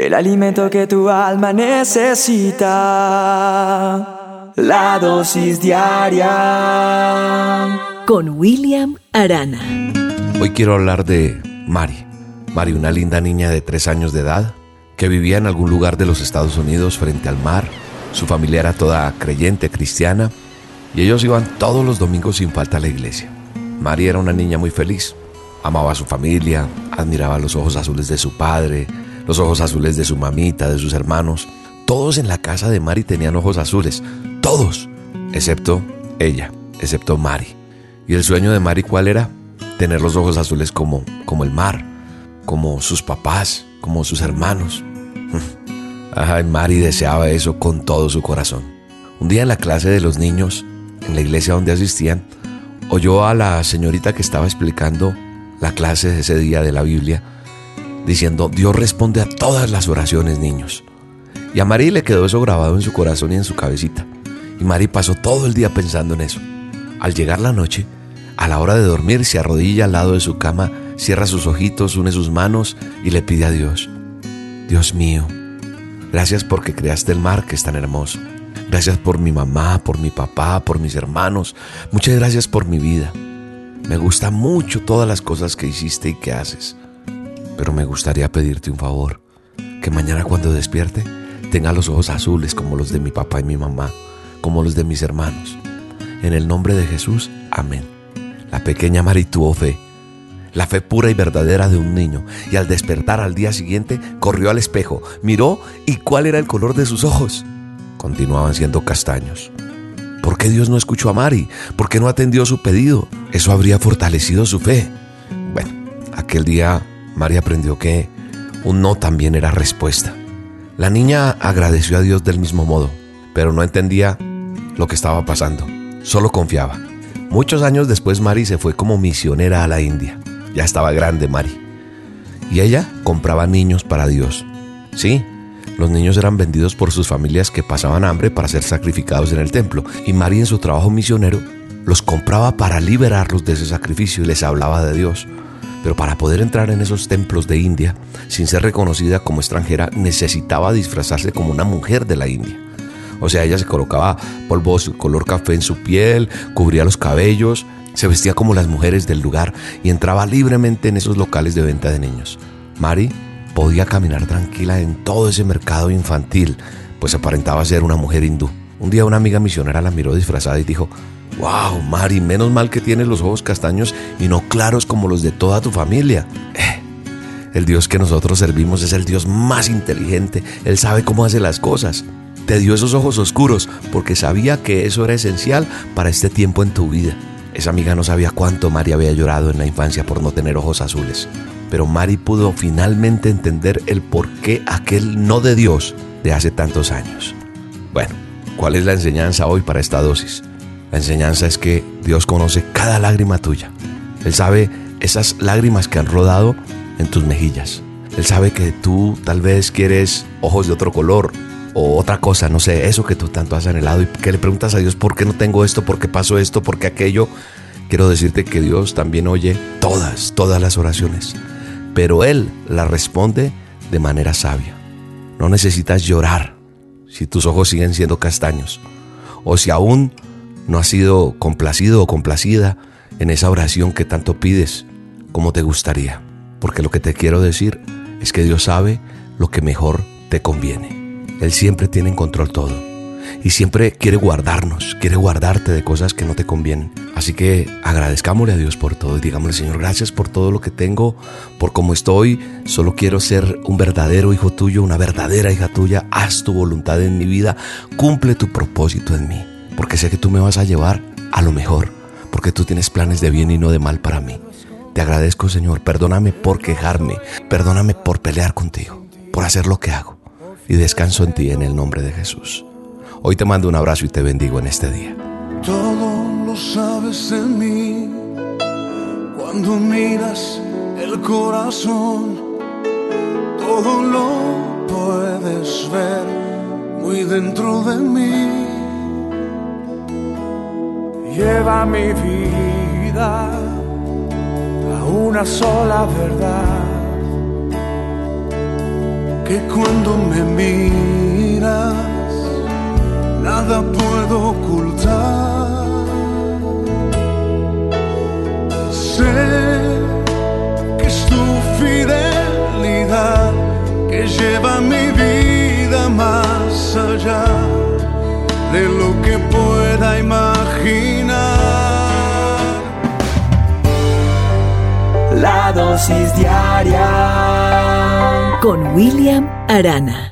el alimento que tu alma necesita, la dosis diaria. Con William Arana. Hoy quiero hablar de Mari. Mari, una linda niña de tres años de edad que vivía en algún lugar de los Estados Unidos frente al mar. Su familia era toda creyente, cristiana, y ellos iban todos los domingos sin falta a la iglesia. Mari era una niña muy feliz. Amaba a su familia, admiraba los ojos azules de su padre, los ojos azules de su mamita, de sus hermanos. Todos en la casa de Mari tenían ojos azules, todos, excepto ella, excepto Mari. ¿Y el sueño de Mari cuál era? Tener los ojos azules como, como el mar, como sus papás, como sus hermanos. Ay, Mari deseaba eso con todo su corazón. Un día en la clase de los niños, en la iglesia donde asistían, oyó a la señorita que estaba explicando la clase ese día de la Biblia diciendo, Dios responde a todas las oraciones, niños. Y a Mari le quedó eso grabado en su corazón y en su cabecita. Y Mari pasó todo el día pensando en eso. Al llegar la noche, a la hora de dormir, se arrodilla al lado de su cama, cierra sus ojitos, une sus manos y le pide a Dios, Dios mío, gracias porque creaste el mar que es tan hermoso. Gracias por mi mamá, por mi papá, por mis hermanos. Muchas gracias por mi vida. Me gusta mucho todas las cosas que hiciste y que haces pero me gustaría pedirte un favor, que mañana cuando despierte tenga los ojos azules como los de mi papá y mi mamá, como los de mis hermanos. En el nombre de Jesús, amén. La pequeña Mari tuvo fe, la fe pura y verdadera de un niño, y al despertar al día siguiente corrió al espejo, miró y cuál era el color de sus ojos. Continuaban siendo castaños. ¿Por qué Dios no escuchó a Mari? ¿Por qué no atendió su pedido? Eso habría fortalecido su fe. Bueno, aquel día María aprendió que un no también era respuesta. La niña agradeció a Dios del mismo modo, pero no entendía lo que estaba pasando, solo confiaba. Muchos años después Mari se fue como misionera a la India. Ya estaba grande Mari. Y ella compraba niños para Dios. Sí, los niños eran vendidos por sus familias que pasaban hambre para ser sacrificados en el templo. Y Mari en su trabajo misionero los compraba para liberarlos de ese sacrificio y les hablaba de Dios. Pero para poder entrar en esos templos de India, sin ser reconocida como extranjera, necesitaba disfrazarse como una mujer de la India. O sea, ella se colocaba polvos color café en su piel, cubría los cabellos, se vestía como las mujeres del lugar y entraba libremente en esos locales de venta de niños. Mari podía caminar tranquila en todo ese mercado infantil, pues aparentaba ser una mujer hindú. Un día una amiga misionera la miró disfrazada y dijo, Wow, Mari, menos mal que tienes los ojos castaños y no claros como los de toda tu familia. Eh, el Dios que nosotros servimos es el Dios más inteligente. Él sabe cómo hace las cosas. Te dio esos ojos oscuros porque sabía que eso era esencial para este tiempo en tu vida. Esa amiga no sabía cuánto Mari había llorado en la infancia por no tener ojos azules. Pero Mari pudo finalmente entender el por qué aquel no de Dios de hace tantos años. Bueno, ¿cuál es la enseñanza hoy para esta dosis? La enseñanza es que Dios conoce cada lágrima tuya. Él sabe esas lágrimas que han rodado en tus mejillas. Él sabe que tú tal vez quieres ojos de otro color o otra cosa, no sé, eso que tú tanto has anhelado y que le preguntas a Dios por qué no tengo esto, por qué pasó esto, por qué aquello. Quiero decirte que Dios también oye todas, todas las oraciones, pero Él las responde de manera sabia. No necesitas llorar si tus ojos siguen siendo castaños o si aún no has sido complacido o complacida en esa oración que tanto pides como te gustaría. Porque lo que te quiero decir es que Dios sabe lo que mejor te conviene. Él siempre tiene en control todo. Y siempre quiere guardarnos, quiere guardarte de cosas que no te convienen. Así que agradezcámosle a Dios por todo y digámosle, Señor, gracias por todo lo que tengo, por cómo estoy. Solo quiero ser un verdadero hijo tuyo, una verdadera hija tuya. Haz tu voluntad en mi vida, cumple tu propósito en mí porque sé que tú me vas a llevar a lo mejor, porque tú tienes planes de bien y no de mal para mí. Te agradezco, Señor, perdóname por quejarme, perdóname por pelear contigo, por hacer lo que hago, y descanso en ti en el nombre de Jesús. Hoy te mando un abrazo y te bendigo en este día. Todo lo sabes de mí cuando miras el corazón, todo lo puedes ver muy dentro de mí lleva mi vida a una sola verdad, que cuando me miras nada puedo ocultar. Sé que es tu fidelidad que lleva mi vida más allá de lo que pueda imaginar. La dosis diaria Con William Arana.